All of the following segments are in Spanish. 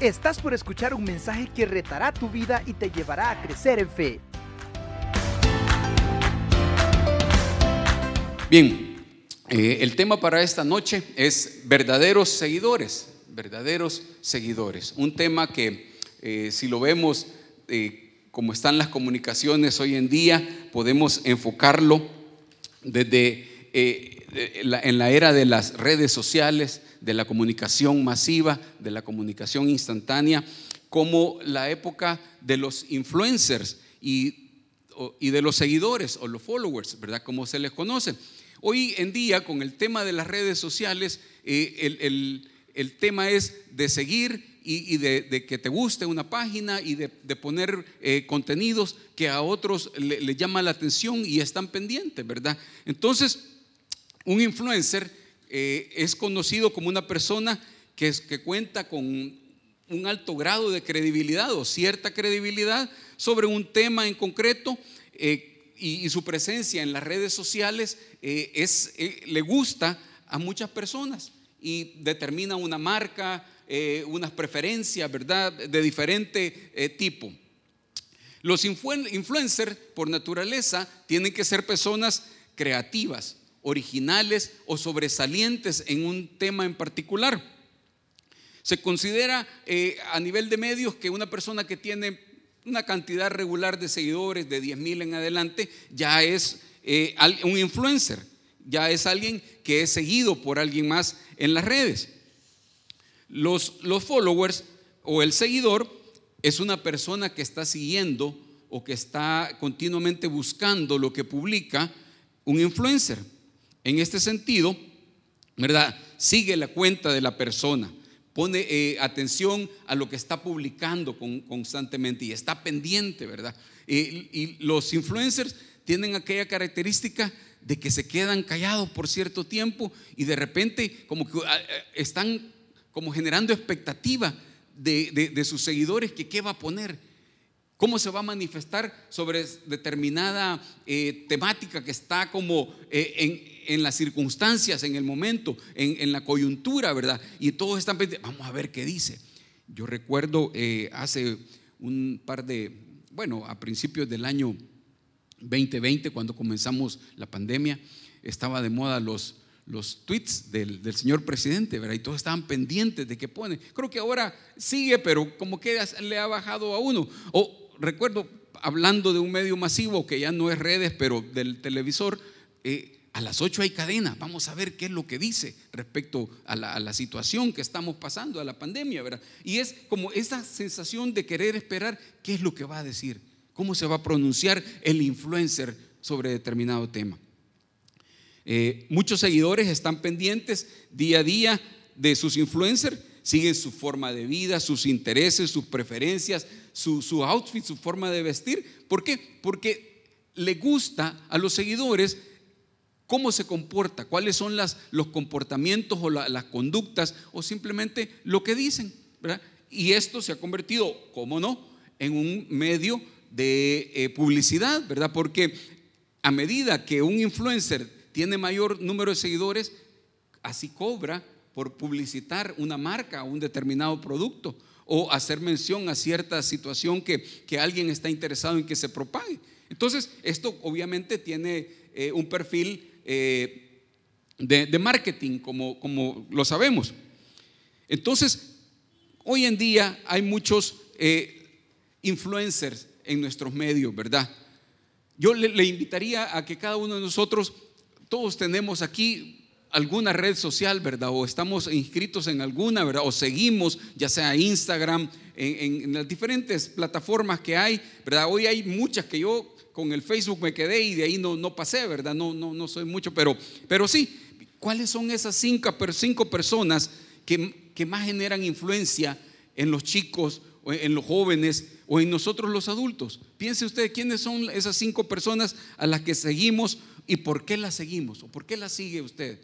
Estás por escuchar un mensaje que retará tu vida y te llevará a crecer en fe. Bien, eh, el tema para esta noche es verdaderos seguidores, verdaderos seguidores. Un tema que eh, si lo vemos eh, como están las comunicaciones hoy en día, podemos enfocarlo desde en la era de las redes sociales, de la comunicación masiva, de la comunicación instantánea, como la época de los influencers y, y de los seguidores o los followers, ¿verdad? Como se les conoce. Hoy en día, con el tema de las redes sociales, eh, el, tema es de seguir y, de, que te guste una página y de, poner eh, contenidos que a otros le, le llama la atención y están pendientes, ¿verdad? Entonces, un influencer eh, es conocido como una persona que, cuenta con un alto grado de credibilidad o cierta credibilidad sobre un tema en concreto eh, y, su presencia en las redes sociales eh, le gusta a muchas personas y determina una marca, unas preferencias, ¿verdad?, de diferente tipo. Los influencers, por naturaleza, tienen que ser personas creativas, originales o sobresalientes en un tema en particular. Se considera eh, a nivel de medios que una persona que tiene una cantidad regular de seguidores de 10 mil en adelante ya es eh, un influencer, ya es alguien que es seguido por alguien más en las redes. Los, los followers o el seguidor es una persona que está siguiendo o que está continuamente buscando lo que publica un influencer. En este sentido, ¿verdad? Sigue la cuenta de la persona, pone eh, atención a lo que está publicando constantemente y está pendiente, ¿verdad? y los influencers tienen aquella característica de que se quedan callados por cierto tiempo y de repente como que ah, eh, están como generando expectativa de, sus seguidores que qué va a poner, cómo se va a manifestar sobre determinada eh, temática que está como en, en las circunstancias, en el momento, en, la coyuntura, ¿verdad? Y todos están pendientes, vamos a ver qué dice. Yo recuerdo eh, hace un par de, bueno, a principios del año 2020, cuando comenzamos la pandemia, estaba de moda los, los tweets del, señor presidente, ¿verdad? Y todos estaban pendientes de qué pone. Creo que ahora sigue, pero como que le ha bajado a uno. O recuerdo, hablando de un medio masivo que ya no es redes, pero del televisor, eh, a las 8 hay cadena, vamos a ver qué es lo que dice respecto a la, situación que estamos pasando, a la pandemia, ¿verdad? Y es como esa sensación de querer esperar qué es lo que va a decir, cómo se va a pronunciar el influencer sobre determinado tema. Eh, muchos seguidores están pendientes día a día de sus influencers, siguen su forma de vida, sus intereses, sus preferencias, su, su outfit, su forma de vestir. ¿Por qué? Porque le gusta a los seguidores cómo se comporta, cuáles son los comportamientos o las conductas o simplemente lo que dicen. Y esto se ha convertido, ¿cómo no?, en un medio de eh, publicidad, ¿verdad? Porque a medida que un influencer tiene mayor número de seguidores, así cobra por publicitar una marca o un determinado producto o hacer mención a cierta situación que, que alguien está interesado en que se propague. Entonces, esto obviamente tiene eh, un perfil eh, de, marketing, como, como lo sabemos. Entonces, hoy en día hay muchos eh, influencers en nuestros medios, ¿verdad? Yo le, invitaría a que cada uno de nosotros, todos tenemos aquí alguna red social, ¿verdad? O estamos inscritos en alguna, ¿verdad? O seguimos, ya sea Instagram, en, en, las diferentes plataformas que hay, ¿verdad? Hoy hay muchas que yo con el Facebook me quedé y de ahí no, no pasé, ¿verdad? No, no, no soy mucho, pero, pero sí, ¿cuáles son esas cinco, cinco personas que, que más generan influencia en los chicos, o en los jóvenes o en nosotros los adultos? Piense usted quiénes son esas cinco personas a las que seguimos y por qué las seguimos o por qué las sigue usted.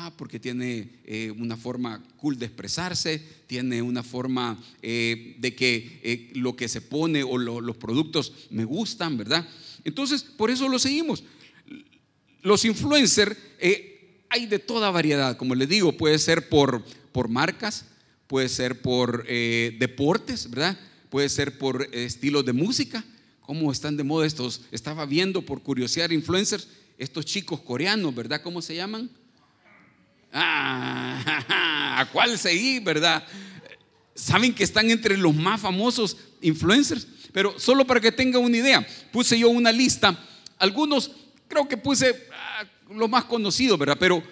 Ah, porque tiene eh, una forma cool de expresarse, tiene una forma eh, de que eh, lo que se pone o los productos me gustan, ¿verdad? Entonces, por eso lo seguimos. Los influencers hay de toda variedad, como les digo, puede ser por, por marcas, puede ser por deportes, ¿verdad? Puede ser por estilos de música. ¿Cómo están de moda estos? Estaba viendo por curiosidad influencers, estos chicos coreanos, ¿verdad? ¿Cómo se llaman? Ah, ¿a cuál seguí, verdad? Saben que están entre los más famosos influencers, pero solo para que tengan una idea, puse yo una lista. Algunos, creo que puse ah, los más conocidos, ¿verdad? Pero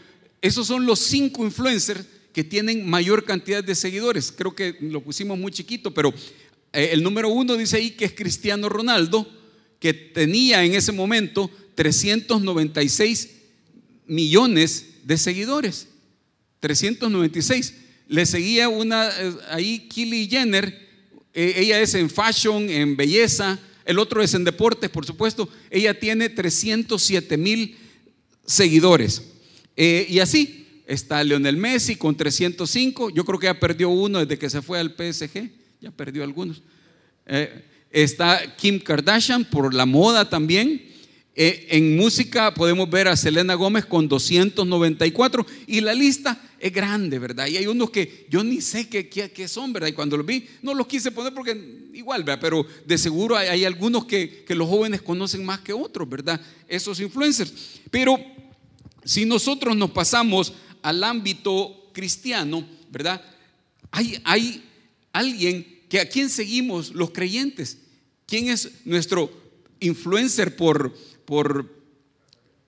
esos son los cinco influencers que tienen mayor cantidad de seguidores. Creo que lo pusimos muy chiquito, pero eh, el número uno dice ahí que es Cristiano Ronaldo, que tenía en ese momento 396 millones de seguidores. 396. Le seguía una, eh, ahí Kylie Jenner, eh, ella es en fashion, en belleza, el otro es en deportes, por supuesto. Ella tiene 307 mil seguidores. y así, Está Leonel Messi con 305. Yo creo que ya perdió uno desde que se fue al PSG. Ya perdió algunos. Eh, está Kim Kardashian por la moda también. Eh, en música podemos ver a Selena Gómez con 294 y la lista es grande, ¿verdad? Y hay unos que yo ni sé qué, qué, son, ¿verdad? Y cuando los vi, no los quise poner porque igual, ¿verdad? Pero de seguro hay, algunos que, que los jóvenes conocen más que otros, ¿verdad? Esos influencers. Pero si nosotros nos pasamos al ámbito cristiano, ¿verdad? Hay, hay alguien que a quien seguimos los creyentes. ¿Quién es nuestro influencer por, por,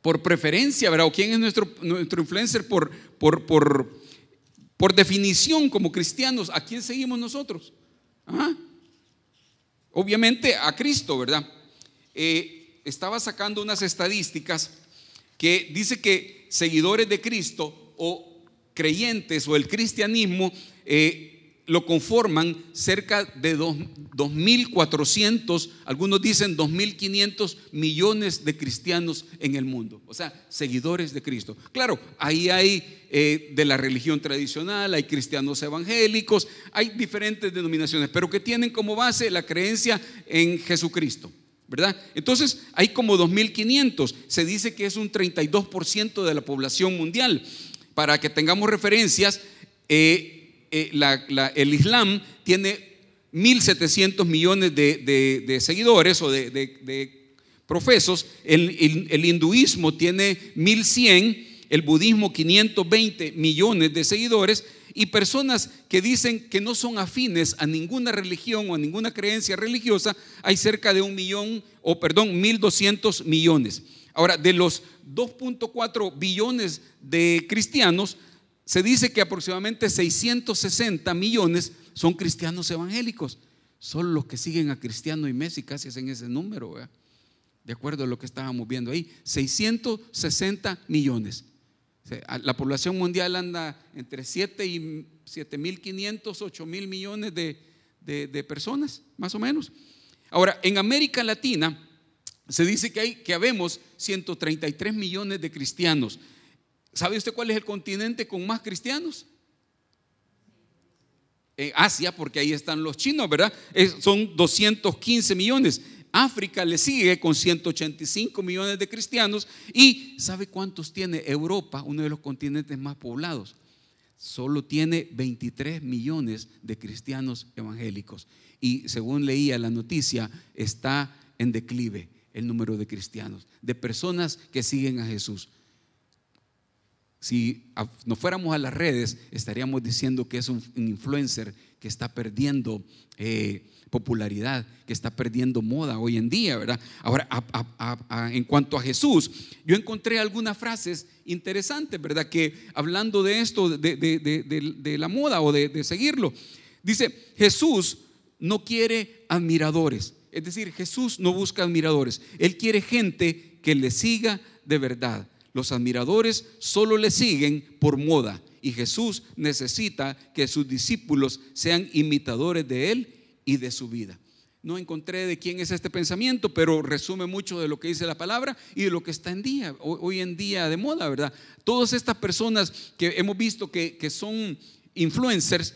por preferencia, ¿verdad? ¿O quién es nuestro, nuestro influencer por, por, por, por definición como cristianos? ¿A quién seguimos nosotros? Obviamente a Cristo, ¿verdad? Eh, estaba sacando unas estadísticas que dice que seguidores de Cristo o creyentes o el cristianismo eh, lo conforman cerca de 2.400, algunos dicen 2.500 millones de cristianos en el mundo, o sea, seguidores de Cristo. Claro, ahí hay eh, de la religión tradicional, hay cristianos evangélicos, hay diferentes denominaciones, pero que tienen como base la creencia en Jesucristo. ¿verdad? Entonces hay como 2.500, se dice que es un 32% de la población mundial para que tengamos referencias, eh, eh, el Islam tiene 1.700 millones de, seguidores o de, profesos, el, el, hinduismo tiene 1.100, el budismo 520 millones de seguidores y personas que dicen que no son afines a ninguna religión o a ninguna creencia religiosa, hay cerca de un millón, o perdón, 1.200 millones. Ahora, de los 2.4 billones de cristianos, se dice que aproximadamente 660 millones son cristianos evangélicos. Solo los que siguen a Cristiano y Messi casi es en ese número, de acuerdo a lo que estábamos viendo ahí. 660 millones. La población mundial anda entre 7 y 7.500, 8 mil millones de, de personas, más o menos. Ahora, en América Latina, se dice que, hay, que habemos 133 millones de cristianos. ¿Sabe usted cuál es el continente con más cristianos? Asia, porque ahí están los chinos, ¿verdad? son 215 millones. África le sigue con 185 millones de cristianos. ¿Y sabe cuántos tiene Europa, uno de los continentes más poblados? Solo tiene 23 millones de cristianos evangélicos. Y según leía la noticia, está en declive el número de cristianos, de personas que siguen a Jesús. Si nos fuéramos a las redes, estaríamos diciendo que es un, influencer que está perdiendo eh, popularidad, que está perdiendo moda hoy en día, ¿verdad? Ahora, en cuanto a Jesús, yo encontré algunas frases interesantes, ¿verdad? Que hablando de esto, de, de la moda o de seguirlo, dice, Jesús no quiere admiradores, es decir, Jesús no busca admiradores, Él quiere gente que le siga de verdad. Los admiradores solo le siguen por moda y Jesús necesita que sus discípulos sean imitadores de Él y de su vida. No encontré de quién es este pensamiento, pero resume mucho de lo que dice la palabra y de lo que está en día, hoy en día de moda, ¿verdad? Todas estas personas que hemos visto que, que son influencers,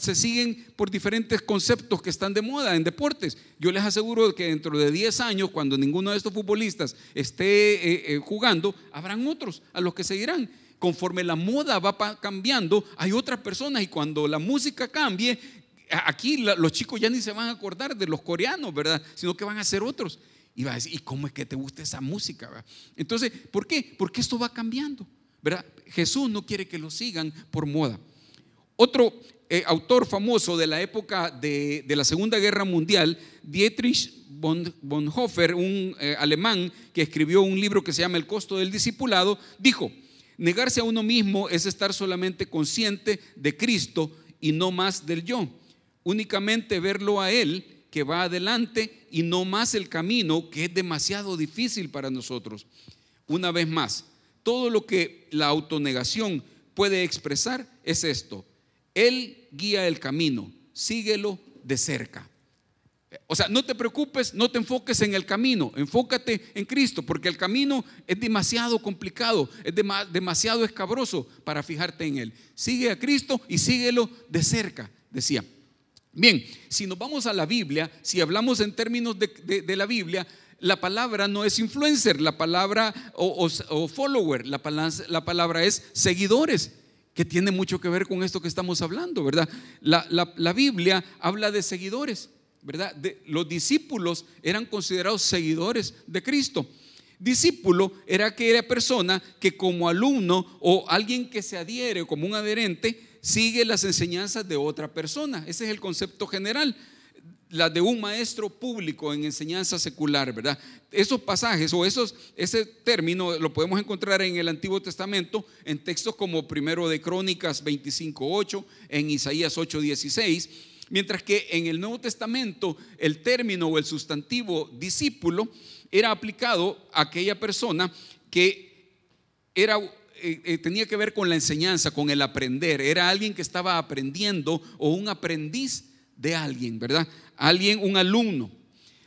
se siguen por diferentes conceptos que están de moda en deportes. Yo les aseguro que dentro de 10 años, cuando ninguno de estos futbolistas esté eh, eh, jugando, habrán otros a los que seguirán. conforme la moda va cambiando, hay otras personas y cuando la música cambie, aquí los chicos ya ni se van a acordar de los coreanos, ¿verdad? Sino que van a ser otros. Y va a decir, ¿y cómo es que te gusta esa música? Entonces, ¿por qué? Porque esto va cambiando, ¿verdad? Jesús no quiere que lo sigan por moda. Otro eh, autor famoso de la época de, la Segunda Guerra Mundial, Dietrich Bonhoeffer, un eh, alemán que escribió un libro que se llama El costo del discipulado, dijo, negarse a uno mismo es estar solamente consciente de Cristo y no más del yo. Únicamente verlo a Él que va adelante y no más el camino que es demasiado difícil para nosotros. Una vez más, todo lo que la autonegación puede expresar es esto. Él guía el camino, síguelo de cerca. O sea, no te preocupes, no te enfoques en el camino, enfócate en Cristo, porque el camino es demasiado complicado, es demasiado escabroso para fijarte en Él. Sigue a Cristo y síguelo de cerca, decía. Bien, si nos vamos a la Biblia, si hablamos en términos de, la Biblia, la palabra no es influencer, la palabra o, follower, la la palabra es seguidores que tiene mucho que ver con esto que estamos hablando, ¿verdad? La, Biblia habla de seguidores, ¿verdad? Los discípulos eran considerados seguidores de Cristo. Discípulo era aquella persona que como alumno o alguien que se adhiere como un adherente sigue las enseñanzas de otra persona. Ese es el concepto general la de un maestro público en enseñanza secular, ¿verdad? Esos pasajes o esos, ese término lo podemos encontrar en el Antiguo Testamento en textos como primero de Crónicas 25.8, en Isaías 8.16, mientras que en el Nuevo Testamento el término o el sustantivo discípulo era aplicado a aquella persona que era eh, eh, tenía que ver con la enseñanza, con el aprender. Era alguien que estaba aprendiendo o un aprendiz de alguien, ¿verdad? Alguien, un alumno.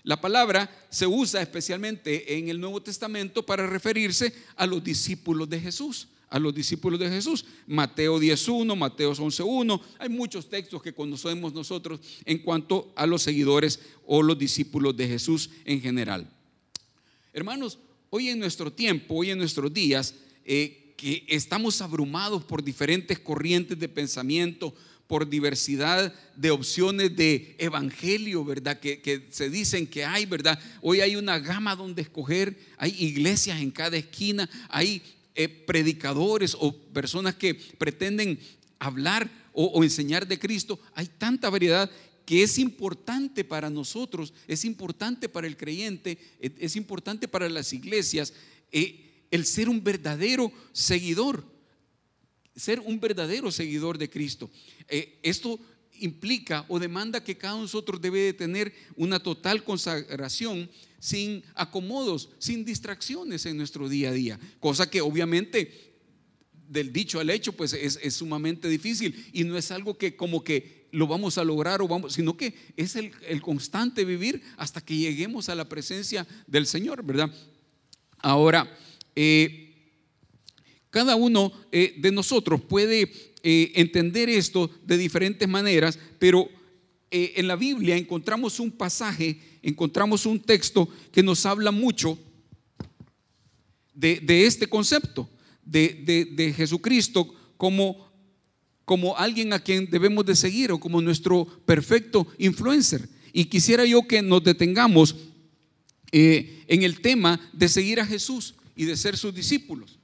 La palabra se usa especialmente en el Nuevo Testamento para referirse a los discípulos de Jesús, a los discípulos de Jesús. Mateo 10.1, Mateo 11.1. Hay muchos textos que conocemos nosotros en cuanto a los seguidores o los discípulos de Jesús en general. Hermanos, hoy en nuestro tiempo, hoy en nuestros días, eh, que estamos abrumados por diferentes corrientes de pensamiento, por diversidad de opciones de evangelio, ¿verdad? Que, se dicen que hay, ¿verdad? Hoy hay una gama donde escoger, hay iglesias en cada esquina, hay eh, predicadores o personas que pretenden hablar o, enseñar de Cristo, hay tanta variedad que es importante para nosotros, es importante para el creyente, es, importante para las iglesias eh, el ser un verdadero seguidor ser un verdadero seguidor de Cristo. Eh, esto implica o demanda que cada uno de nosotros debe de tener una total consagración sin acomodos, sin distracciones en nuestro día a día, cosa que obviamente del dicho al hecho pues es, sumamente difícil y no es algo que como que lo vamos a lograr o vamos, sino que es el, constante vivir hasta que lleguemos a la presencia del Señor, ¿verdad? Ahora, eh, cada uno eh, de nosotros puede eh, entender esto de diferentes maneras, pero eh, en la Biblia encontramos un pasaje, encontramos un texto que nos habla mucho de, este concepto, de, Jesucristo como, como alguien a quien debemos de seguir o como nuestro perfecto influencer. Y quisiera yo que nos detengamos en el tema de seguir a Jesús y de ser sus discípulos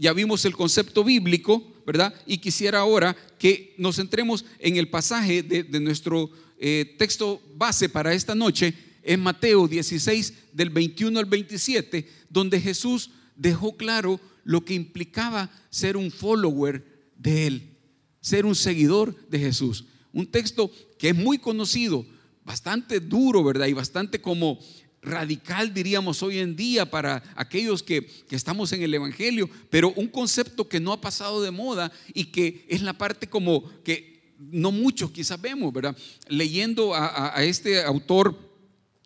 ya vimos el concepto bíblico, ¿verdad? Y quisiera ahora que nos centremos en el pasaje de, nuestro eh, texto base para esta noche, en Mateo 16, del 21 al 27, donde Jesús dejó claro lo que implicaba ser un follower de Él, ser un seguidor de Jesús. Un texto que es muy conocido, bastante duro, ¿verdad? Y bastante como radical, diríamos hoy en día, para aquellos que, estamos en el Evangelio, pero un concepto que no ha pasado de moda y que es la parte como que no muchos quizás vemos, ¿verdad? Leyendo a, este autor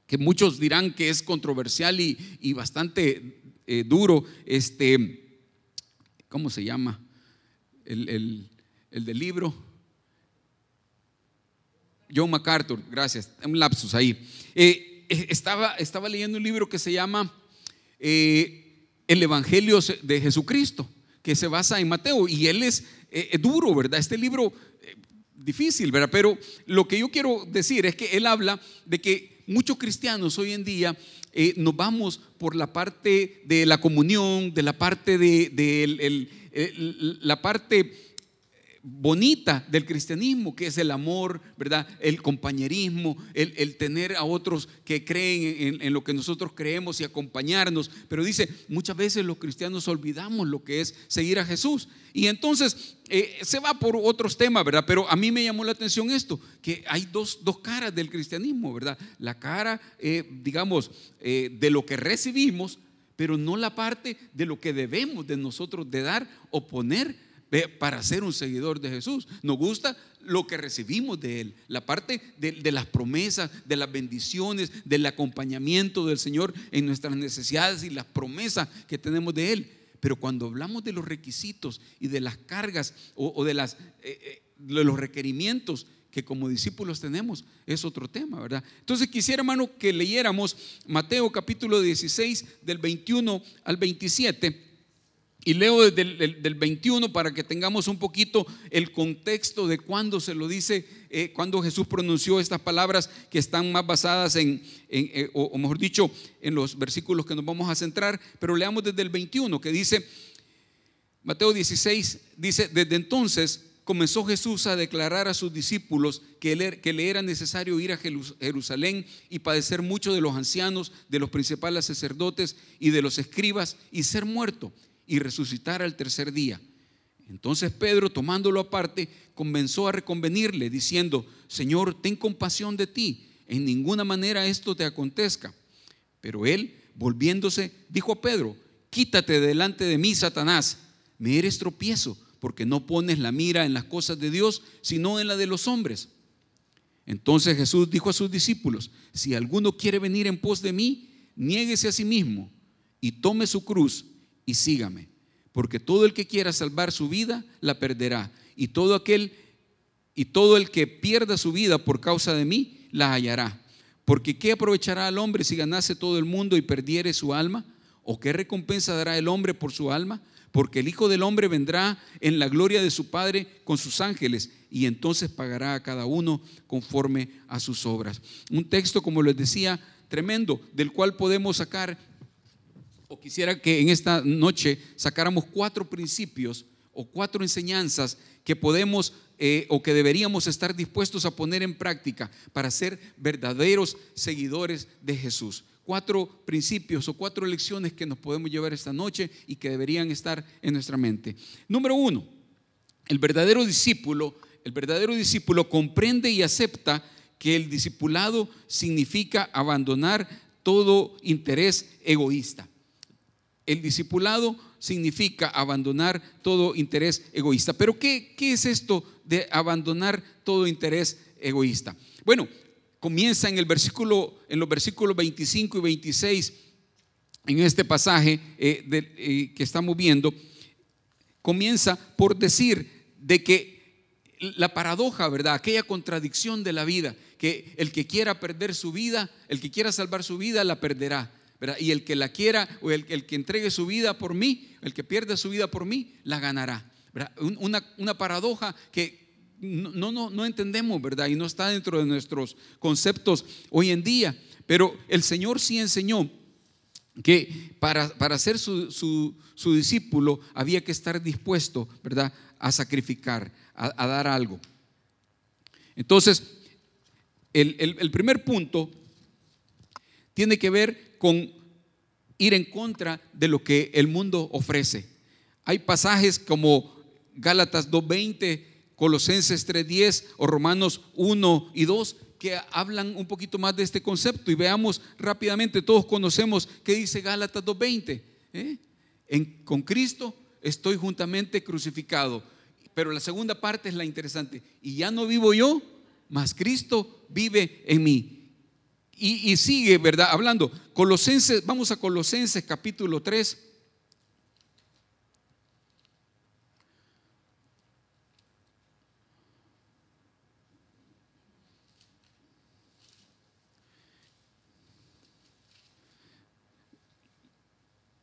que muchos dirán que es controversial y, bastante eh, duro, este, ¿cómo se llama? El, del libro. John MacArthur, gracias, un lapsus ahí. Eh, estaba, estaba leyendo un libro que se llama eh, el Evangelio de Jesucristo, que se basa en Mateo, y él es eh, duro, ¿verdad? Este libro eh, difícil, ¿verdad? Pero lo que yo quiero decir es que él habla de que muchos cristianos hoy en día eh, nos vamos por la parte de la comunión, de la parte de, la parte bonita del cristianismo, que es el amor, ¿verdad? El compañerismo, el, tener a otros que creen en, lo que nosotros creemos y acompañarnos. Pero dice, muchas veces los cristianos olvidamos lo que es seguir a Jesús. Y entonces eh, se va por otros temas, ¿verdad? Pero a mí me llamó la atención esto, que hay dos, caras del cristianismo, ¿verdad? La cara, eh, digamos, eh, de lo que recibimos, pero no la parte de lo que debemos de nosotros de dar o poner para ser un seguidor de Jesús. Nos gusta lo que recibimos de Él, la parte de, las promesas, de las bendiciones, del acompañamiento del Señor en nuestras necesidades y las promesas que tenemos de Él. Pero cuando hablamos de los requisitos y de las cargas o, de, las, eh, eh, de los requerimientos que como discípulos tenemos, es otro tema, ¿verdad? Entonces quisiera, hermano, que leyéramos Mateo capítulo 16 del 21 al 27 y leo desde el del 21 para que tengamos un poquito el contexto de cuándo se lo dice, eh, cuando Jesús pronunció estas palabras que están más basadas en, eh, o, mejor dicho, en los versículos que nos vamos a centrar, pero leamos desde el 21 que dice, Mateo 16, dice, desde entonces comenzó Jesús a declarar a sus discípulos que le, que le era necesario ir a Jerusalén y padecer mucho de los ancianos, de los principales sacerdotes y de los escribas y ser muerto y resucitar al tercer día. Entonces Pedro, tomándolo aparte, comenzó a reconvenirle, diciendo, Señor, ten compasión de ti, en ninguna manera esto te acontezca. Pero él, volviéndose, dijo a Pedro, quítate delante de mí, Satanás, me eres tropiezo, porque no pones la mira en las cosas de Dios, sino en la de los hombres. Entonces Jesús dijo a sus discípulos, si alguno quiere venir en pos de mí, niéguese a sí mismo y tome su cruz y sígame. Porque todo el que quiera salvar su vida la perderá. Y todo aquel y todo el que pierda su vida por causa de mí la hallará. Porque ¿qué aprovechará al hombre si ganase todo el mundo y perdiere su alma? ¿O qué recompensa dará el hombre por su alma? Porque el Hijo del Hombre vendrá en la gloria de su Padre con sus ángeles y entonces pagará a cada uno conforme a sus obras. Un texto, como les decía, tremendo, del cual podemos sacar o quisiera que en esta noche sacáramos cuatro principios o cuatro enseñanzas que podemos eh, o que deberíamos estar dispuestos a poner en práctica para ser verdaderos seguidores de Jesús. Cuatro principios o cuatro lecciones que nos podemos llevar esta noche y que deberían estar en nuestra mente. Número uno, el verdadero discípulo, el verdadero discípulo comprende y acepta que el discipulado significa abandonar todo interés egoísta. El discipulado significa abandonar todo interés egoísta. Pero ¿qué, ¿qué, es esto de abandonar todo interés egoísta? Bueno, comienza en, el versículo, en los versículos 25 y 26, en este pasaje eh, eh, que estamos viendo, comienza por decir de que la paradoja, ¿verdad? Aquella contradicción de la vida, que el que quiera perder su vida, el que quiera salvar su vida, la perderá y el que la quiera o el, que entregue su vida por mí, el que pierda su vida por mí, la ganará. Una, una, paradoja que no, no, no entendemos, ¿verdad? Y no está dentro de nuestros conceptos hoy en día. Pero el Señor sí enseñó que para, para ser su, discípulo había que estar dispuesto, ¿verdad?, a sacrificar, a, dar algo. Entonces, el, el, primer punto tiene que ver con ir en contra de lo que el mundo ofrece. Hay pasajes como Gálatas 2.20, Colosenses 3.10 o Romanos 1 y 2 que hablan un poquito más de este concepto y veamos rápidamente, todos conocemos qué dice Gálatas 2.20. ¿eh? con Cristo estoy juntamente crucificado. Pero la segunda parte es la interesante. Y ya no vivo yo, mas Cristo vive en mí. Y, sigue, ¿verdad? Hablando. Colosenses, vamos a Colosenses capítulo 3.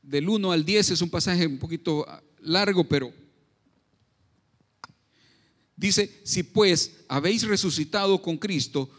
del 1 al 10 es un pasaje un poquito largo, pero dice, si pues habéis resucitado con Cristo,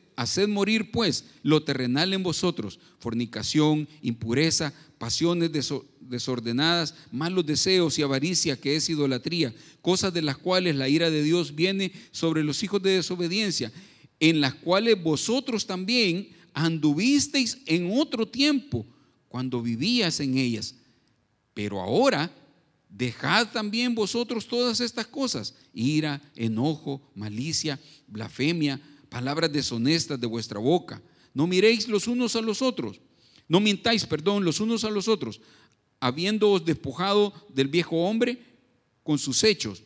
haced morir pues lo terrenal en vosotros, fornicación, impureza, pasiones desordenadas, malos deseos y avaricia que es idolatría, cosas de las cuales la ira de Dios viene sobre los hijos de desobediencia, en las cuales vosotros también anduvisteis en otro tiempo cuando vivías en ellas. Pero ahora dejad también vosotros todas estas cosas, ira, enojo, malicia, blasfemia, palabras deshonestas de vuestra boca. No miréis los unos a los otros, no mintáis, perdón, los unos a los otros, habiéndoos despojado del viejo hombre con sus hechos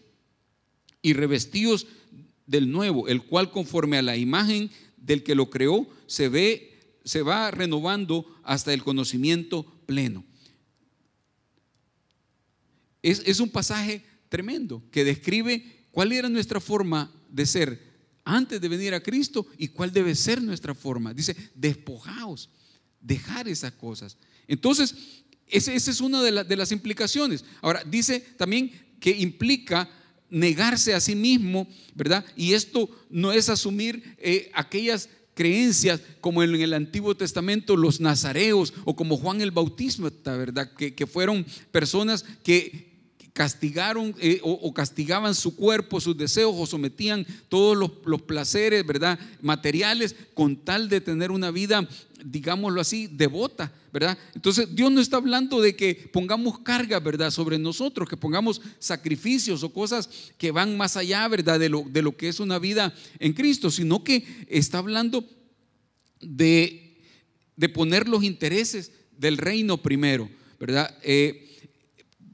y revestidos del nuevo, el cual conforme a la imagen del que lo creó se ve se va renovando hasta el conocimiento pleno. Es, es un pasaje tremendo que describe cuál era nuestra forma de ser antes de venir a Cristo y cuál debe ser nuestra forma. Dice, despojaos, dejar esas cosas. Entonces, esa es una de, las implicaciones. Ahora, dice también que implica negarse a sí mismo, ¿verdad? Y esto no es asumir eh, aquellas creencias como en el Antiguo Testamento los nazareos o como Juan el Bautista, ¿verdad? Que fueron personas que castigaron eh, o, castigaban su cuerpo, sus deseos o sometían todos los, placeres, ¿verdad? Materiales con tal de tener una vida, digámoslo así, devota, ¿verdad? Entonces Dios no está hablando de que pongamos carga, ¿verdad? Sobre nosotros, que pongamos sacrificios o cosas que van más allá, ¿verdad? De lo, de lo que es una vida en Cristo, sino que está hablando de, de poner los intereses del reino primero, ¿verdad? Eh,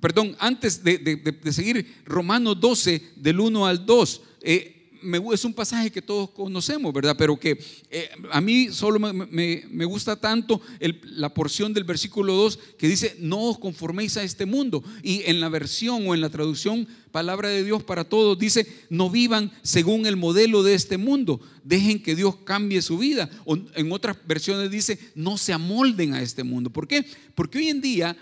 perdón, antes de, seguir, Romanos 12, del 1 al 2. Eh, es un pasaje que todos conocemos, ¿verdad? Pero que eh, a mí solo me, gusta tanto la porción del versículo 2 que dice, no os conforméis a este mundo. Y en la versión o en la traducción, palabra de Dios para todos, dice, no vivan según el modelo de este mundo, dejen que Dios cambie su vida. O en otras versiones dice, no se amolden a este mundo. ¿Por qué? Porque hoy en día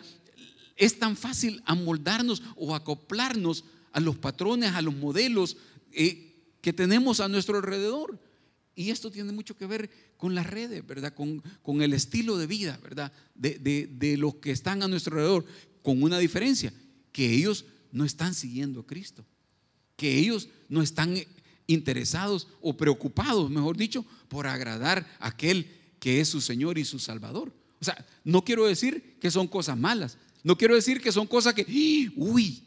es tan fácil amoldarnos o acoplarnos a los patrones, a los modelos eh, que tenemos a nuestro alrededor. Y esto tiene mucho que ver con las redes, ¿verdad? Con, con el estilo de vida, ¿verdad? De, de, los que están a nuestro alrededor, con una diferencia, que ellos no están siguiendo a Cristo, que ellos no están interesados o preocupados, mejor dicho, por agradar a aquel que es su Señor y su Salvador. O sea, no quiero decir que son cosas malas, no quiero decir que son cosas que, uy,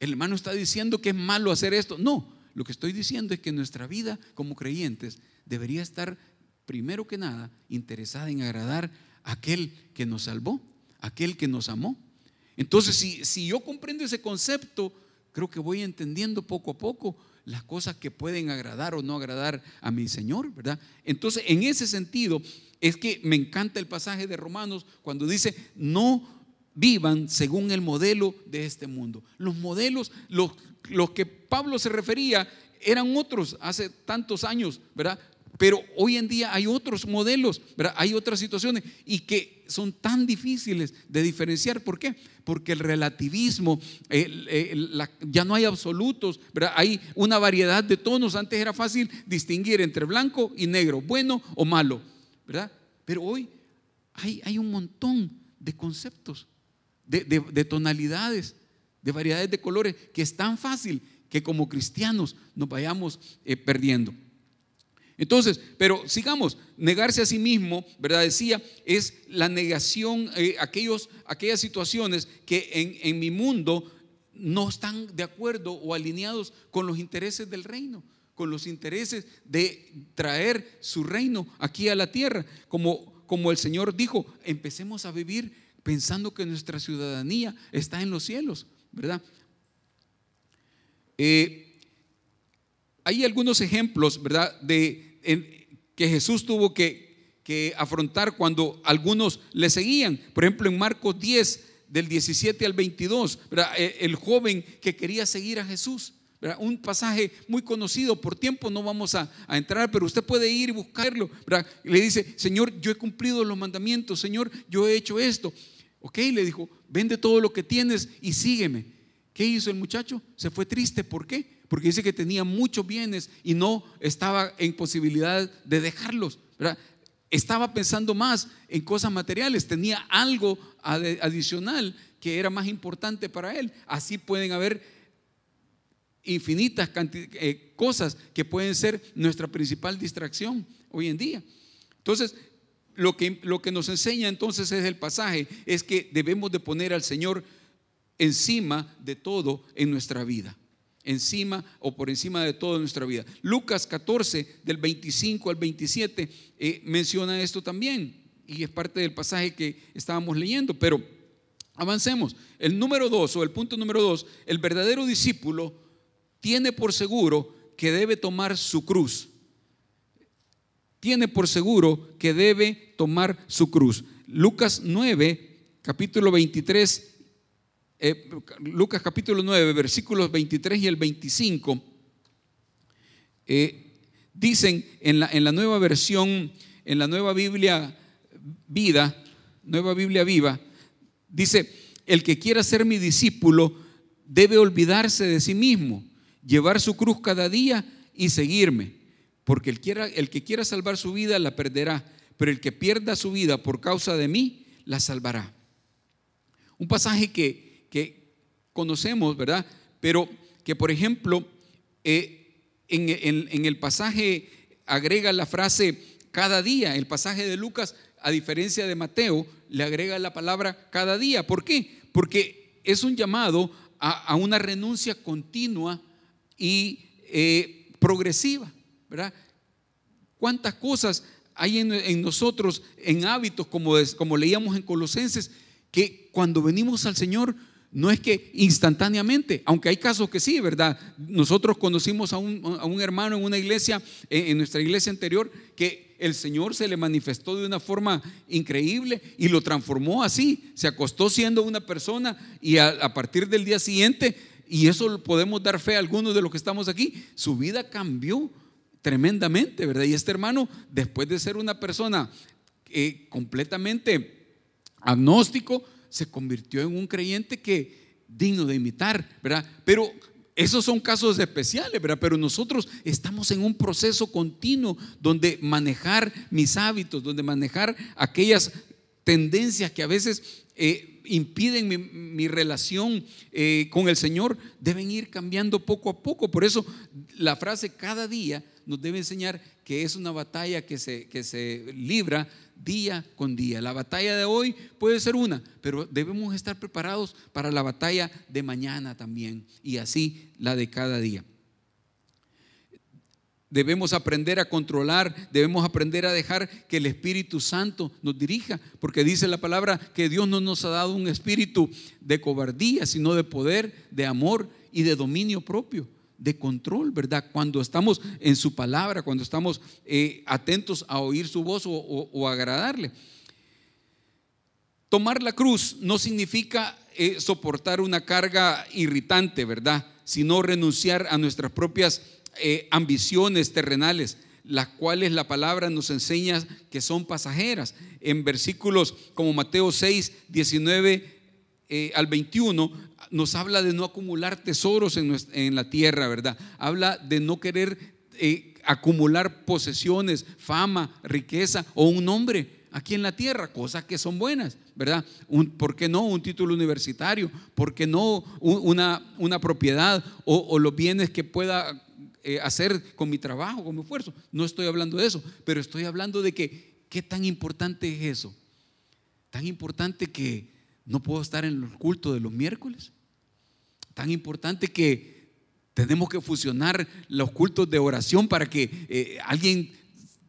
el hermano está diciendo que es malo hacer esto. No, lo que estoy diciendo es que nuestra vida como creyentes debería estar, primero que nada, interesada en agradar a aquel que nos salvó, aquel que nos amó. Entonces, si, si yo comprendo ese concepto, creo que voy entendiendo poco a poco las cosas que pueden agradar o no agradar a mi Señor, ¿verdad? Entonces, en ese sentido, es que me encanta el pasaje de Romanos cuando dice, no vivan según el modelo de este mundo. Los modelos, los, los que Pablo se refería, eran otros hace tantos años, ¿verdad? Pero hoy en día hay otros modelos, ¿verdad? Hay otras situaciones y que son tan difíciles de diferenciar. ¿Por qué? Porque el relativismo, ya no hay absolutos, ¿verdad? Hay una variedad de tonos. Antes era fácil distinguir entre blanco y negro, bueno o malo, ¿verdad? Pero hoy hay, hay un montón de conceptos de, tonalidades, de variedades de colores, que es tan fácil que como cristianos nos vayamos eh, perdiendo. Entonces, pero sigamos, negarse a sí mismo, ¿verdad? Decía, es la negación, eh, aquellos, aquellas situaciones que en, en mi mundo no están de acuerdo o alineados con los intereses del reino, con los intereses de traer su reino aquí a la tierra. Como, como el Señor dijo, empecemos a vivir pensando que nuestra ciudadanía está en los cielos, ¿verdad? Eh, hay algunos ejemplos, ¿verdad? De que Jesús tuvo que, que afrontar cuando algunos le seguían. Por ejemplo, en Marcos 10, del 17 al 22, e, el joven que quería seguir a Jesús. Un pasaje muy conocido, por tiempo no vamos a, entrar, pero usted puede ir y buscarlo. Le dice, Señor, yo he cumplido los mandamientos, Señor, yo he hecho esto. Ok, le dijo, vende todo lo que tienes y sígueme. ¿Qué hizo el muchacho? Se fue triste. ¿Por qué? Porque dice que tenía muchos bienes y no estaba en posibilidad de dejarlos. Estaba pensando más en cosas materiales, tenía algo adicional que era más importante para él. Así pueden haber infinitas eh, cosas que pueden ser nuestra principal distracción hoy en día. Entonces, lo que, lo que nos enseña entonces es el pasaje, es que debemos de poner al Señor encima de todo en nuestra vida. Encima o por encima de todo en nuestra vida. Lucas 14, del 25 al 27, eh, menciona esto también. Y es parte del pasaje que estábamos leyendo. Pero avancemos. El número dos, o el punto número dos, el verdadero discípulo tiene por seguro que debe tomar su cruz. Tiene por seguro que debe tomar su cruz. Lucas 9, capítulo 23, eh, Lucas capítulo 9, versículos 23 y el 25, eh, dicen en la, en la nueva versión, en la nueva Biblia vida, nueva Biblia viva, dice, el que quiera ser mi discípulo debe olvidarse de sí mismo llevar su cruz cada día y seguirme. Porque el, que quiera salvar su vida la perderá, pero el que pierda su vida por causa de mí la salvará. Un pasaje que, conocemos, ¿verdad? Pero que, por ejemplo, eh, en, el pasaje agrega la frase cada día. El pasaje de Lucas, a diferencia de Mateo, le agrega la palabra cada día. ¿Por qué? Porque es un llamado a, a una renuncia continua y eh, progresiva, ¿verdad? ¿Cuántas cosas hay en, nosotros, en hábitos, como, leíamos en Colosenses, que cuando venimos al Señor no es que instantáneamente, aunque hay casos que sí, ¿verdad? Nosotros conocimos a un, hermano en una iglesia, en, nuestra iglesia anterior, que el Señor se le manifestó de una forma increíble y lo transformó así. Se acostó siendo una persona y a partir del día siguiente y eso podemos dar fe a algunos de los que estamos aquí, su vida cambió tremendamente, ¿verdad? Y este hermano, después de ser una persona eh, completamente agnóstico, se convirtió en un creyente que digno de imitar, ¿verdad? Pero esos son casos especiales, ¿verdad? Pero nosotros estamos en un proceso continuo donde manejar mis hábitos, donde manejar aquellas tendencias que a veces eh, impiden mi, relación eh, con el Señor deben ir cambiando poco a poco. Por eso la frase cada día nos debe enseñar que es una batalla que se, que se libra día con día. La batalla de hoy puede ser una, pero debemos estar preparados para la batalla de mañana también y así la de cada día debemos aprender a controlar, debemos aprender a dejar que el Espíritu Santo nos dirija, porque dice la palabra que Dios no nos ha dado un espíritu de cobardía, sino de poder, de amor y de dominio propio, de control, ¿verdad? Cuando estamos en su palabra, cuando estamos eh, atentos a oír su voz o, agradarle. Tomar la cruz no significa eh, soportar una carga irritante, ¿verdad? Sino renunciar a nuestras propias eh, ambiciones terrenales, las cuales la palabra nos enseña que son pasajeras. En versículos como Mateo 6, 19 eh, al 21, nos habla de no acumular tesoros en, la tierra, ¿verdad? Habla de no querer eh, acumular posesiones, fama, riqueza o un nombre aquí en la tierra, cosas que son buenas, ¿verdad? ¿Por qué no un título universitario? ¿Por qué no una, propiedad o, o, los bienes que pueda eh, hacer con mi trabajo, con mi esfuerzo. No estoy hablando de eso, pero estoy hablando de que qué tan importante es eso. Tan importante que no puedo estar en el culto de los miércoles. Tan importante que tenemos que fusionar los cultos de oración para que eh, alguien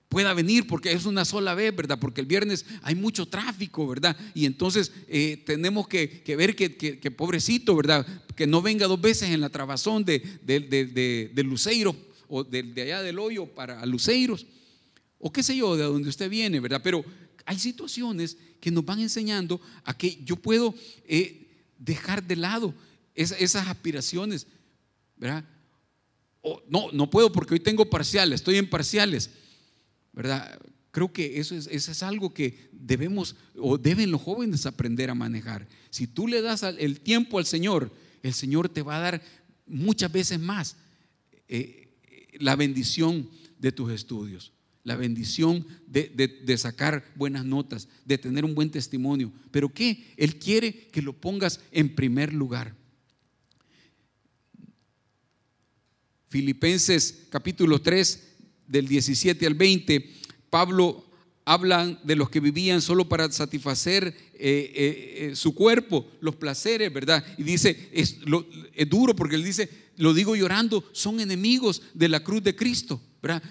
pueda venir porque es una sola vez, ¿verdad? Porque el viernes hay mucho tráfico, ¿verdad? Y entonces eh, tenemos que, ver que, pobrecito, ¿verdad? Que no venga dos veces en la trabazón de, de, Luceiro o de, allá del hoyo para Luceiros. o qué sé yo, de donde usted viene, ¿verdad? Pero hay situaciones que nos van enseñando a que yo puedo eh, dejar de lado esas aspiraciones, ¿verdad? no, no puedo porque hoy tengo parciales, estoy en parciales, ¿verdad? Creo que eso es, algo que debemos o deben los jóvenes aprender a manejar. Si tú le das el tiempo al Señor, el Señor te va a dar muchas veces más eh, la bendición de tus estudios, la bendición de, de, sacar buenas notas, de tener un buen testimonio. Pero ¿qué? Él quiere que lo pongas en primer lugar. Filipenses capítulo 3, del 17 al 20, Pablo habla de los que vivían solo para satisfacer eh, eh, eh, su cuerpo, los placeres, ¿verdad? Y dice, es, es duro porque él dice, lo digo llorando, son enemigos de la cruz de Cristo,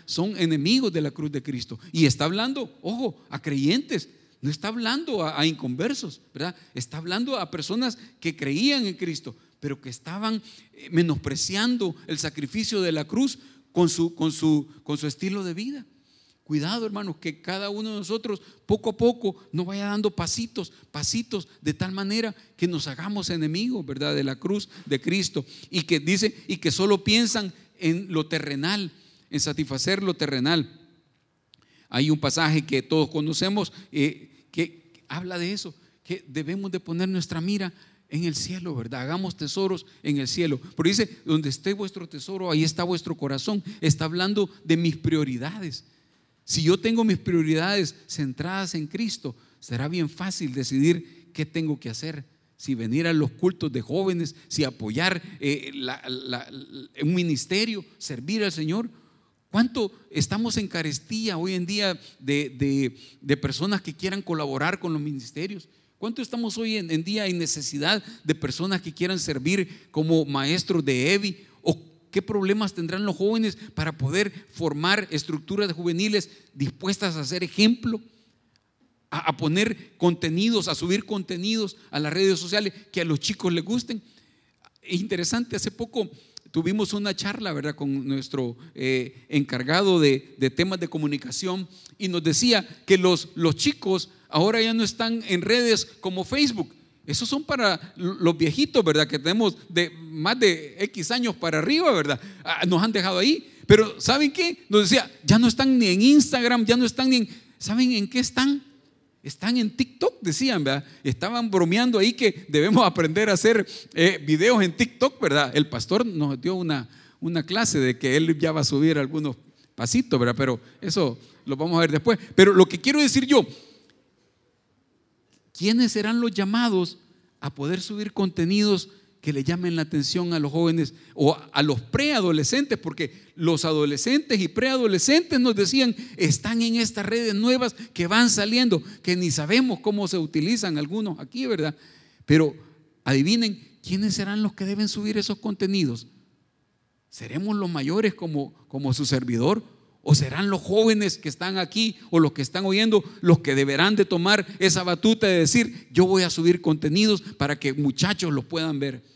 Son enemigos de la cruz de Cristo. Y está hablando, ojo, a creyentes, no está hablando a, a inconversos, ¿verdad? Está hablando a personas que creían en Cristo, pero que estaban eh, menospreciando el sacrificio de la cruz con su, con su, con su estilo de vida. Cuidado, hermanos, que cada uno de nosotros poco a poco nos vaya dando pasitos, pasitos, de tal manera que nos hagamos enemigos, ¿verdad? De la cruz de Cristo. Y que dice, y que solo piensan en lo terrenal, en satisfacer lo terrenal. Hay un pasaje que todos conocemos eh, que habla de eso, que debemos de poner nuestra mira en el cielo, ¿verdad? Hagamos tesoros en el cielo. Pero dice, donde esté vuestro tesoro, ahí está vuestro corazón. Está hablando de mis prioridades. Si yo tengo mis prioridades centradas en Cristo, será bien fácil decidir qué tengo que hacer. Si venir a los cultos de jóvenes, si apoyar eh, un ministerio, servir al Señor. ¿Cuánto estamos en carestía hoy en día de, de personas que quieran colaborar con los ministerios? ¿Cuánto estamos hoy en, día en necesidad de personas que quieran servir como maestros de EVI? ¿O qué problemas tendrán los jóvenes para poder formar estructuras juveniles dispuestas a ser ejemplo? A, poner contenidos, a subir contenidos a las redes sociales que a los chicos les gusten. Es interesante, hace poco tuvimos una charla, ¿verdad?, con nuestro eh, encargado de, de, temas de comunicación y nos decía que los, los chicos ahora ya no están en redes como Facebook. Esos son para los viejitos, ¿verdad? Que tenemos de más de X años para arriba, ¿verdad? Ah, nos han dejado ahí. Pero ¿saben qué? Nos decía, ya no están ni en Instagram, ya no están ni en... ¿Saben en qué están? Están en TikTok, decían, ¿verdad? Estaban bromeando ahí que debemos aprender a hacer eh, videos en TikTok, ¿verdad? El pastor nos dio una, una clase de que él ya va a subir algunos pasitos, ¿verdad? Pero eso lo vamos a ver después. Pero lo que quiero decir yo, ¿quiénes serán los llamados a poder subir contenidos que le llamen la atención a los jóvenes o a los preadolescentes? Porque los adolescentes y preadolescentes nos decían, están en estas redes nuevas que van saliendo, que ni sabemos cómo se utilizan algunos aquí, ¿verdad? Pero adivinen, ¿quiénes serán los que deben subir esos contenidos? ¿Seremos los mayores como, como su servidor? ¿O serán los jóvenes que están aquí o los que están oyendo los que deberán de tomar esa batuta de decir, yo voy a subir contenidos para que muchachos los puedan ver?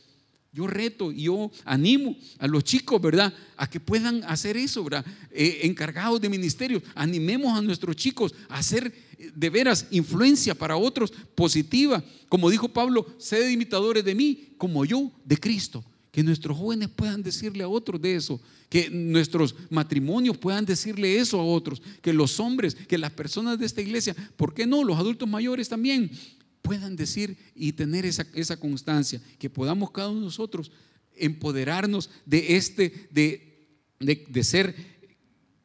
Yo reto y yo animo a los chicos, ¿verdad? A que puedan hacer eso, ¿verdad? Eh, encargados de ministerio, animemos a nuestros chicos a hacer eh, de veras influencia para otros positiva. Como dijo Pablo, sed imitadores de mí, como yo de Cristo. Que nuestros jóvenes puedan decirle a otros de eso, que nuestros matrimonios puedan decirle eso a otros, que los hombres, que las personas de esta iglesia, ¿por qué no? Los adultos mayores también puedan decir y tener esa, esa constancia, que podamos cada uno de nosotros empoderarnos de este, de, de, de ser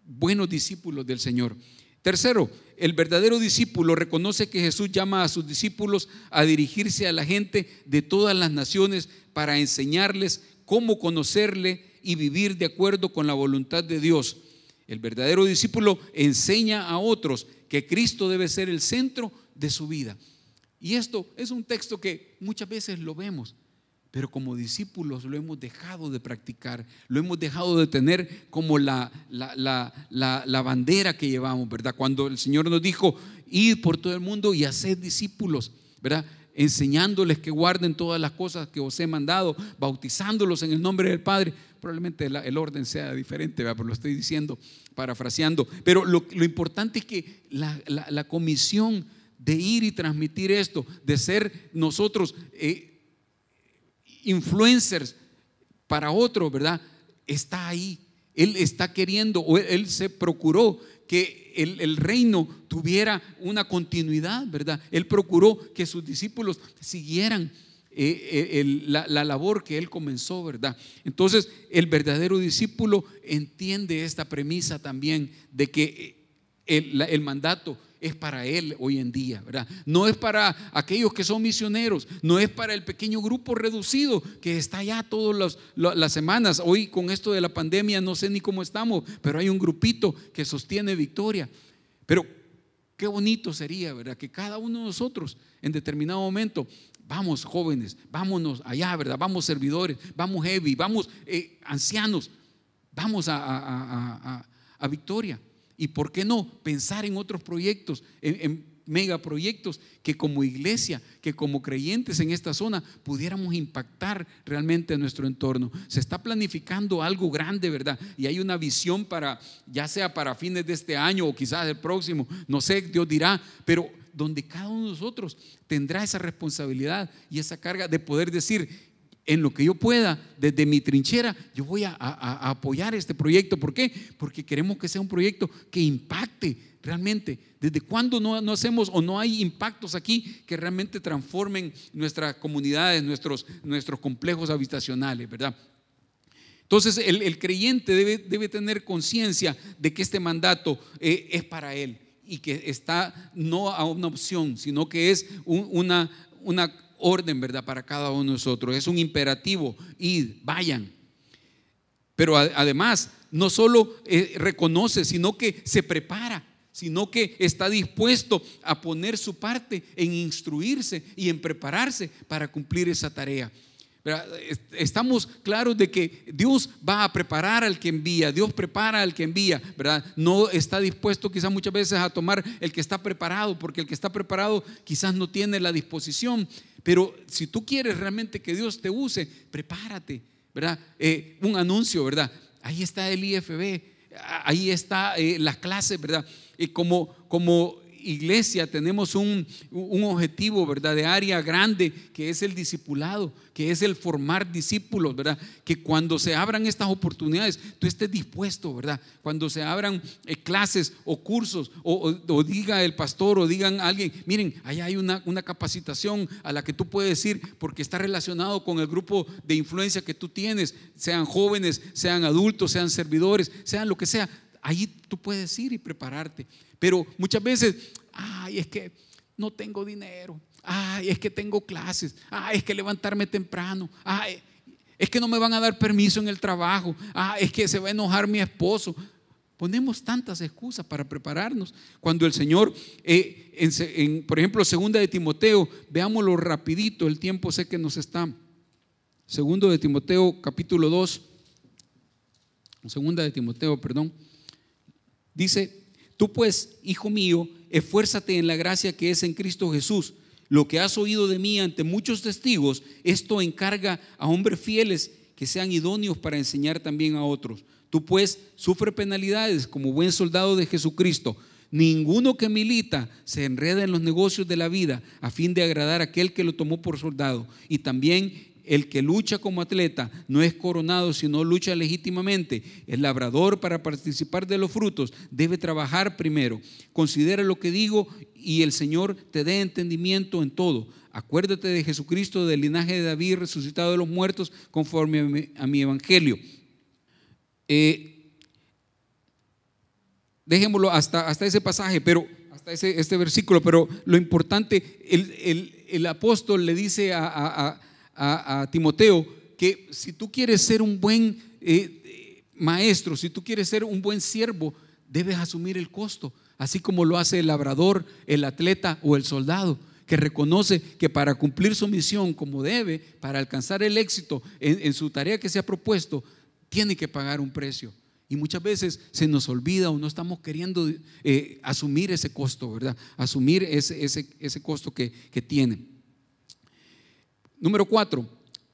buenos discípulos del Señor. Tercero, el verdadero discípulo reconoce que Jesús llama a sus discípulos a dirigirse a la gente de todas las naciones para enseñarles cómo conocerle y vivir de acuerdo con la voluntad de Dios. El verdadero discípulo enseña a otros que Cristo debe ser el centro de su vida. Y esto es un texto que muchas veces lo vemos, pero como discípulos lo hemos dejado de practicar, lo hemos dejado de tener como la, la, bandera que llevamos, ¿verdad? Cuando el Señor nos dijo, ir por todo el mundo y hacer discípulos, ¿verdad? enseñándoles que guarden todas las cosas que os he mandado, bautizándolos en el nombre del Padre. Probablemente el orden sea diferente, pero lo estoy diciendo, parafraseando. Pero lo, importante es que la, comisión de ir y transmitir esto, de ser nosotros eh, influencers para otros, ¿verdad? Está ahí. Él está queriendo, o él se procuró que el, reino tuviera una continuidad, ¿verdad? Él procuró que sus discípulos siguieran eh, eh, la, labor que él comenzó, ¿verdad? Entonces, el verdadero discípulo entiende esta premisa también de que el, el mandato es para él hoy en día, ¿verdad? No es para aquellos que son misioneros, no es para el pequeño grupo reducido que está allá todas las semanas. Hoy con esto de la pandemia no sé ni cómo estamos, pero hay un grupito que sostiene victoria. Pero qué bonito sería, ¿verdad? Que cada uno de nosotros en determinado momento vamos jóvenes, vámonos allá, ¿verdad? Vamos servidores, vamos heavy, vamos eh, ancianos, vamos a, a Victoria. Y por qué no pensar en otros proyectos, en, megaproyectos que como iglesia, que como creyentes en esta zona pudiéramos impactar realmente nuestro entorno. Se está planificando algo grande, ¿verdad? Y hay una visión para, ya sea para fines de este año o quizás el próximo, no sé, Dios dirá, pero donde cada uno de nosotros tendrá esa responsabilidad y esa carga de poder decir, en lo que yo pueda, desde mi trinchera, yo voy a, apoyar este proyecto. ¿Por qué? Porque queremos que sea un proyecto que impacte realmente. ¿Desde cuándo no, hacemos o no hay impactos aquí que realmente transformen nuestras comunidades, nuestros, nuestros complejos habitacionales, verdad? Entonces el, creyente debe, debe tener conciencia de que este mandato eh, es para él y que está no a una opción, sino que es una, una orden, ¿verdad? Para cada uno de nosotros. Es un imperativo, id, vayan. Pero además, no solo eh, reconoce, sino que se prepara, sino que está dispuesto a poner su parte en instruirse y en prepararse para cumplir esa tarea. Estamos claros de que Dios va a preparar al que envía, Dios prepara al que envía, ¿verdad? No está dispuesto quizás muchas veces a tomar el que está preparado, porque el que está preparado quizás no tiene la disposición. Pero si tú quieres realmente que Dios te use, prepárate, ¿verdad? Eh, un anuncio, ¿verdad? Ahí está el IFB, ahí está eh, las clases, ¿verdad? Y como, como iglesia tenemos un, objetivo, ¿verdad? De área grande, que es el discipulado, que es el formar discípulos, ¿verdad? Que cuando se abran estas oportunidades, tú estés dispuesto, ¿verdad? Cuando se abran eh, clases o cursos, o, diga el pastor o digan alguien, miren, allá hay una, una capacitación a la que tú puedes ir porque está relacionado con el grupo de influencia que tú tienes, sean jóvenes, sean adultos, sean servidores, sean lo que sea. Ahí tú puedes ir y prepararte. Pero muchas veces, ay, es que no tengo dinero. Ay, es que tengo clases. Ay, es que levantarme temprano. Ay, es que no me van a dar permiso en el trabajo. Ay, es que se va a enojar mi esposo. Ponemos tantas excusas para prepararnos. Cuando el Señor, eh, por ejemplo, segunda de Timoteo, veámoslo rapidito, el tiempo sé que nos está. Segundo de Timoteo, capítulo 2. Segunda de Timoteo, perdón. Dice, Tú pues, hijo mío, esfuérzate en la gracia que es en Cristo Jesús. Lo que has oído de mí ante muchos testigos, esto encarga a hombres fieles que sean idóneos para enseñar también a otros. Tú pues sufre penalidades como buen soldado de Jesucristo. Ninguno que milita se enreda en los negocios de la vida a fin de agradar a aquel que lo tomó por soldado. Y también el que lucha como atleta no es coronado, sino lucha legítimamente. El labrador para participar de los frutos debe trabajar primero. Considera lo que digo y el Señor te dé entendimiento en todo. Acuérdate de Jesucristo, del linaje de David, resucitado de los muertos, conforme a mi, evangelio. Eh, dejémoslo hasta, hasta ese pasaje, pero hasta ese, este versículo, pero lo importante, el, apóstol le dice a, Timoteo que si tú quieres ser un buen eh, maestro, si tú quieres ser un buen siervo, debes asumir el costo, así como lo hace el labrador, el atleta o el soldado que reconoce que para cumplir su misión como debe, para alcanzar el éxito en, su tarea que se ha propuesto, tiene que pagar un precio. Y muchas veces se nos olvida o no estamos queriendo eh, asumir ese costo, ¿verdad? Asumir ese, ese, ese costo que, que tiene. Número cuatro,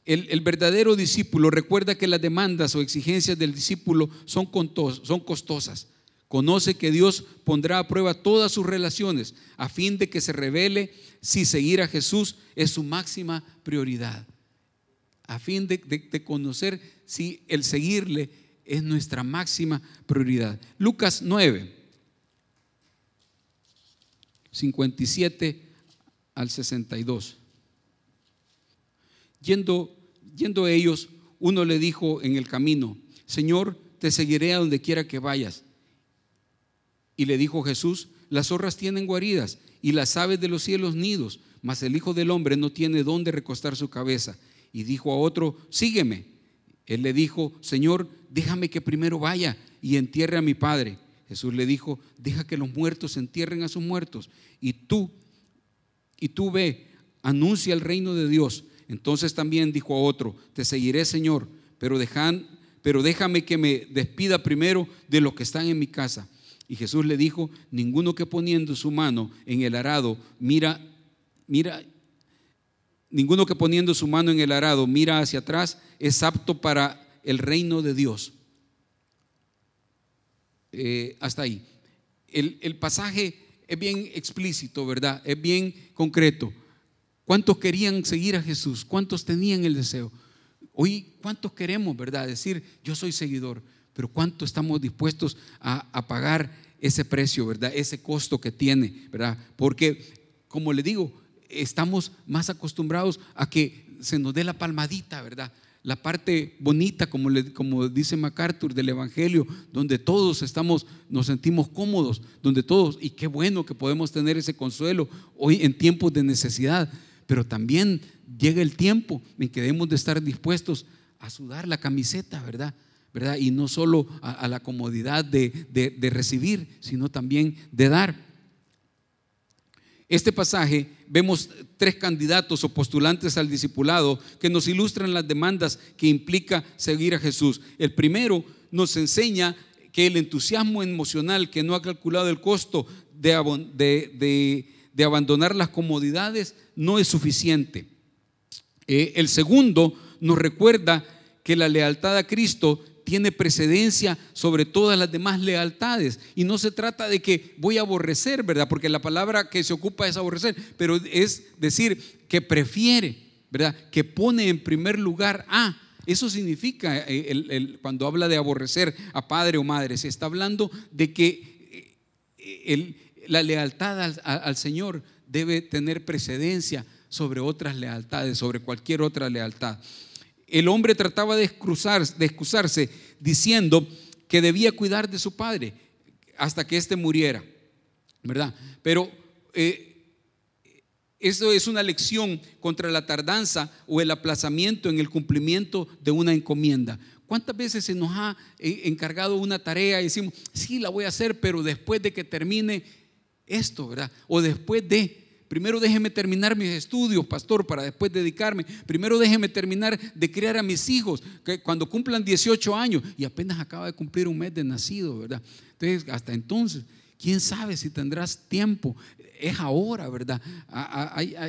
el, verdadero discípulo recuerda que las demandas o exigencias del discípulo son, son costosas. Conoce que Dios pondrá a prueba todas sus relaciones a fin de que se revele si seguir a Jesús es su máxima prioridad. A fin de, de conocer si el seguirle es nuestra máxima prioridad. Lucas 9, 57 al 62. Yendo, yendo ellos, uno le dijo en el camino, Señor, te seguiré a donde quiera que vayas. Y le dijo Jesús, las zorras tienen guaridas y las aves de los cielos nidos, mas el Hijo del Hombre no tiene dónde recostar su cabeza. Y dijo a otro, sígueme. Él le dijo, Señor, déjame que primero vaya y entierre a mi Padre. Jesús le dijo, deja que los muertos entierren a sus muertos. Y tú, y tú ve, anuncia el reino de Dios. Entonces también dijo a otro, te seguiré, Señor, pero, dejan, pero déjame que me despida primero de los que están en mi casa. Y Jesús le dijo, ninguno que poniendo su mano en el arado mira, mira, ninguno que poniendo su mano en el arado mira hacia atrás es apto para el reino de Dios. Eh, hasta ahí. El, el pasaje es bien explícito, ¿verdad? Es bien concreto. ¿Cuántos querían seguir a Jesús? ¿Cuántos tenían el deseo? Hoy, ¿cuántos queremos, verdad? Decir, yo soy seguidor pero ¿cuánto estamos dispuestos a, pagar ese precio, verdad? Ese costo que tiene, ¿verdad? Porque, como le digo, estamos más acostumbrados a que se nos dé la palmadita, ¿verdad? La parte bonita, como, como dice MacArthur, del Evangelio, donde todos estamos, nos sentimos cómodos, donde todos, y qué bueno que podemos tener ese consuelo hoy en tiempos de necesidad, pero también llega el tiempo en que debemos de estar dispuestos a sudar la camiseta, ¿verdad? ¿verdad? Y no solo a, la comodidad de, recibir, sino también de dar. Este pasaje vemos tres candidatos o postulantes al discipulado que nos ilustran las demandas que implica seguir a Jesús. El primero nos enseña que el entusiasmo emocional que no ha calculado el costo de, de abandonar las comodidades no es suficiente. Eh, el segundo nos recuerda que la lealtad a Cristo tiene precedencia sobre todas las demás lealtades. Y no se trata de que voy a aborrecer, ¿verdad? Porque la palabra que se ocupa es aborrecer, pero es decir que prefiere, ¿verdad? Que pone en primer lugar a. Eso significa eh, cuando habla de aborrecer a padre o madre, se está hablando de que eh, la lealtad al, Señor debe tener precedencia sobre otras lealtades, sobre cualquier otra lealtad el hombre trataba de, de excusarse diciendo que debía cuidar de su padre hasta que éste muriera, ¿verdad? Pero eh, eso es una lección contra la tardanza o el aplazamiento en el cumplimiento de una encomienda. ¿Cuántas veces se nos ha eh, encargado una tarea y decimos, sí, la voy a hacer, pero después de que termine esto, ¿verdad? O después de, Primero déjeme terminar mis estudios, pastor, para después dedicarme. Primero déjeme terminar de criar a mis hijos, que cuando cumplan 18 años y apenas acaba de cumplir un mes de nacido, ¿verdad? Entonces, hasta entonces, quién sabe si tendrás tiempo. Es ahora, ¿verdad?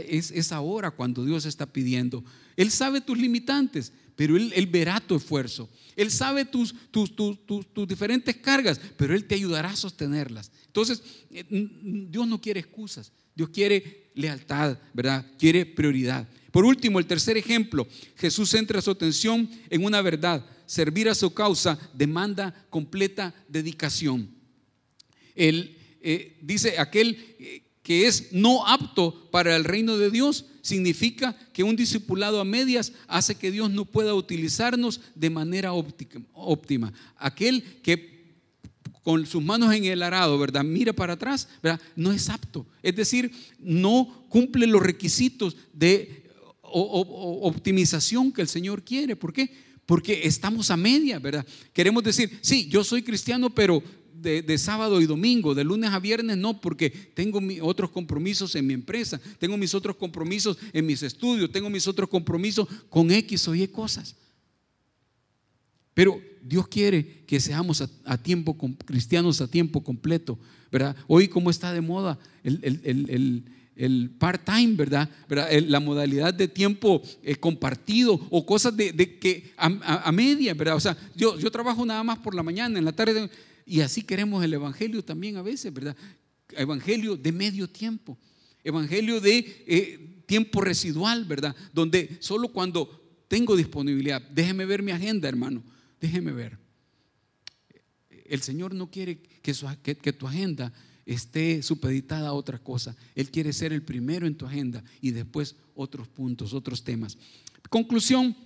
Es, ahora cuando Dios está pidiendo. Él sabe tus limitantes, pero Él, verá tu esfuerzo. Él sabe tus, tus, tus, tus, diferentes cargas, pero Él te ayudará a sostenerlas. Entonces, eh, Dios no quiere excusas. Dios quiere lealtad, ¿verdad? Quiere prioridad. Por último, el tercer ejemplo, Jesús centra su atención en una verdad. Servir a su causa demanda completa dedicación. Él eh, dice, aquel eh, que es no apto para el reino de Dios, significa que un discipulado a medias hace que Dios no pueda utilizarnos de manera óptima. Aquel que con sus manos en el arado, ¿verdad? Mira para atrás, ¿verdad? No es apto. Es decir, no cumple los requisitos de optimización que el Señor quiere. ¿Por qué? Porque estamos a media, ¿verdad? Queremos decir, sí, yo soy cristiano, pero de, sábado y domingo, de lunes a viernes no, porque tengo otros compromisos en mi empresa, tengo mis otros compromisos en mis estudios, tengo mis otros compromisos con X o Y cosas. Pero Dios quiere que seamos a, tiempo, cristianos a tiempo completo, ¿verdad? Hoy como está de moda el, el part-time, ¿verdad? La modalidad de tiempo eh, compartido o cosas de, que a, media, ¿verdad? O sea, yo, yo trabajo nada más por la mañana, en la tarde, y así queremos el Evangelio también a veces, ¿verdad? Evangelio de medio tiempo, Evangelio de eh, tiempo residual, ¿verdad? Donde solo cuando tengo disponibilidad, déjeme ver mi agenda, hermano, déjeme ver. El Señor no quiere que, tu agenda esté supeditada a otra cosa. Él quiere ser el primero en tu agenda y después otros puntos, otros temas. Conclusión,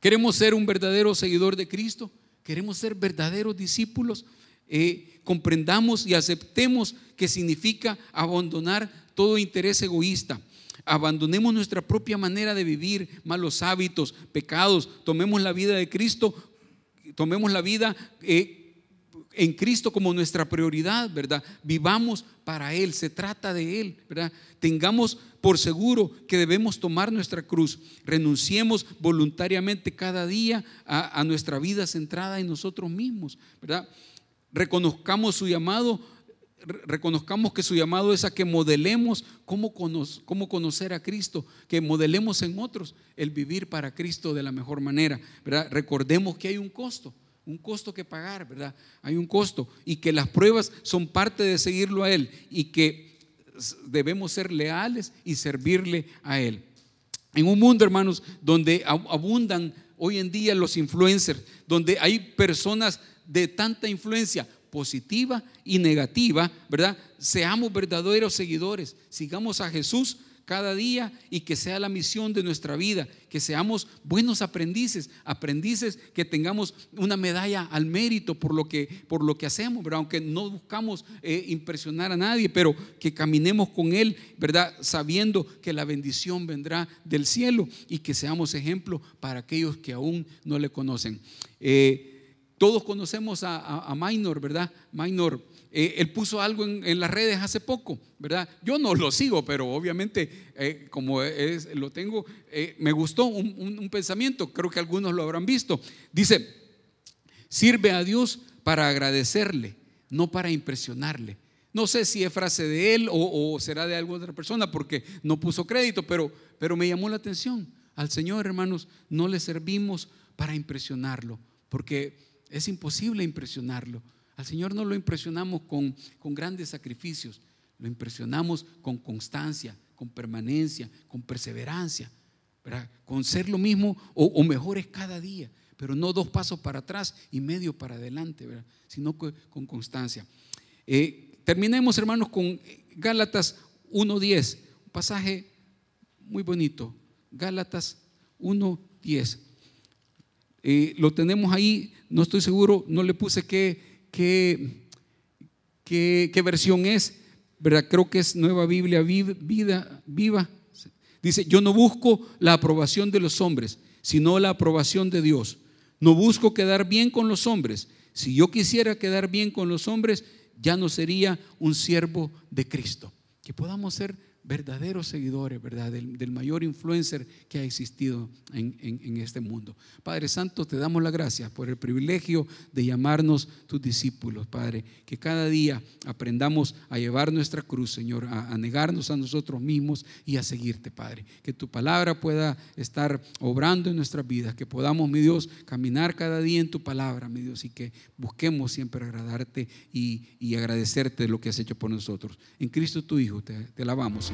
queremos ser un verdadero seguidor de Cristo, queremos ser verdaderos discípulos, eh, comprendamos y aceptemos que significa abandonar todo interés egoísta. Abandonemos nuestra propia manera de vivir, malos hábitos, pecados, tomemos la vida de Cristo, tomemos la vida eh, en Cristo como nuestra prioridad, ¿verdad? Vivamos para Él, se trata de Él, ¿verdad? Tengamos por seguro que debemos tomar nuestra cruz, renunciemos voluntariamente cada día a, nuestra vida centrada en nosotros mismos, ¿verdad? Reconozcamos su llamado, reconozcamos que su llamado es a que modelemos cómo, cómo conocer a Cristo, que modelemos en otros el vivir para Cristo de la mejor manera, ¿verdad? Recordemos que hay un costo un costo que pagar, ¿verdad? Hay un costo y que las pruebas son parte de seguirlo a Él y que debemos ser leales y servirle a Él. En un mundo, hermanos, donde abundan hoy en día los influencers, donde hay personas de tanta influencia positiva y negativa, ¿verdad? Seamos verdaderos seguidores, sigamos a Jesús cada día y que sea la misión de nuestra vida, que seamos buenos aprendices, aprendices que tengamos una medalla al mérito por lo que, por lo que hacemos, ¿verdad? aunque no buscamos eh, impresionar a nadie, pero que caminemos con Él, ¿verdad? Sabiendo que la bendición vendrá del cielo y que seamos ejemplo para aquellos que aún no le conocen. Eh, todos conocemos a, Minor, ¿verdad? Minor eh, él puso algo en, las redes hace poco, ¿verdad? Yo no lo sigo, pero obviamente eh, como lo tengo, eh, me gustó un, pensamiento, creo que algunos lo habrán visto. Dice, sirve a Dios para agradecerle, no para impresionarle. No sé si es frase de él o, será de alguna otra persona porque no puso crédito, pero, pero me llamó la atención. Al Señor, hermanos, no le servimos para impresionarlo, porque es imposible impresionarlo. Al Señor no lo impresionamos con, con grandes sacrificios, lo impresionamos con constancia, con permanencia, con perseverancia, con ser lo mismo o, mejores cada día, pero no dos pasos para atrás y medio para adelante, sino con, constancia. Eh, terminemos, hermanos, con Gálatas 1.10, un pasaje muy bonito. Gálatas 1.10. Eh, lo tenemos ahí, no estoy seguro, no le puse qué qué, qué, versión es, ¿verdad? Creo que es Nueva Biblia vida, Viva. Dice, yo no busco la aprobación de los hombres, sino la aprobación de Dios. No busco quedar bien con los hombres. Si yo quisiera quedar bien con los hombres, ya no sería un siervo de Cristo. Que podamos ser verdaderos seguidores, ¿verdad? Del, mayor influencer que ha existido en, este mundo. Padre Santo, te damos las gracias por el privilegio de llamarnos tus discípulos, Padre. Que cada día aprendamos a llevar nuestra cruz, Señor, a, negarnos a nosotros mismos y a seguirte, Padre. Que tu palabra pueda estar obrando en nuestras vidas, que podamos, mi Dios, caminar cada día en tu palabra, mi Dios, y que busquemos siempre agradarte y, agradecerte lo que has hecho por nosotros. En Cristo tu Hijo, te, te alabamos,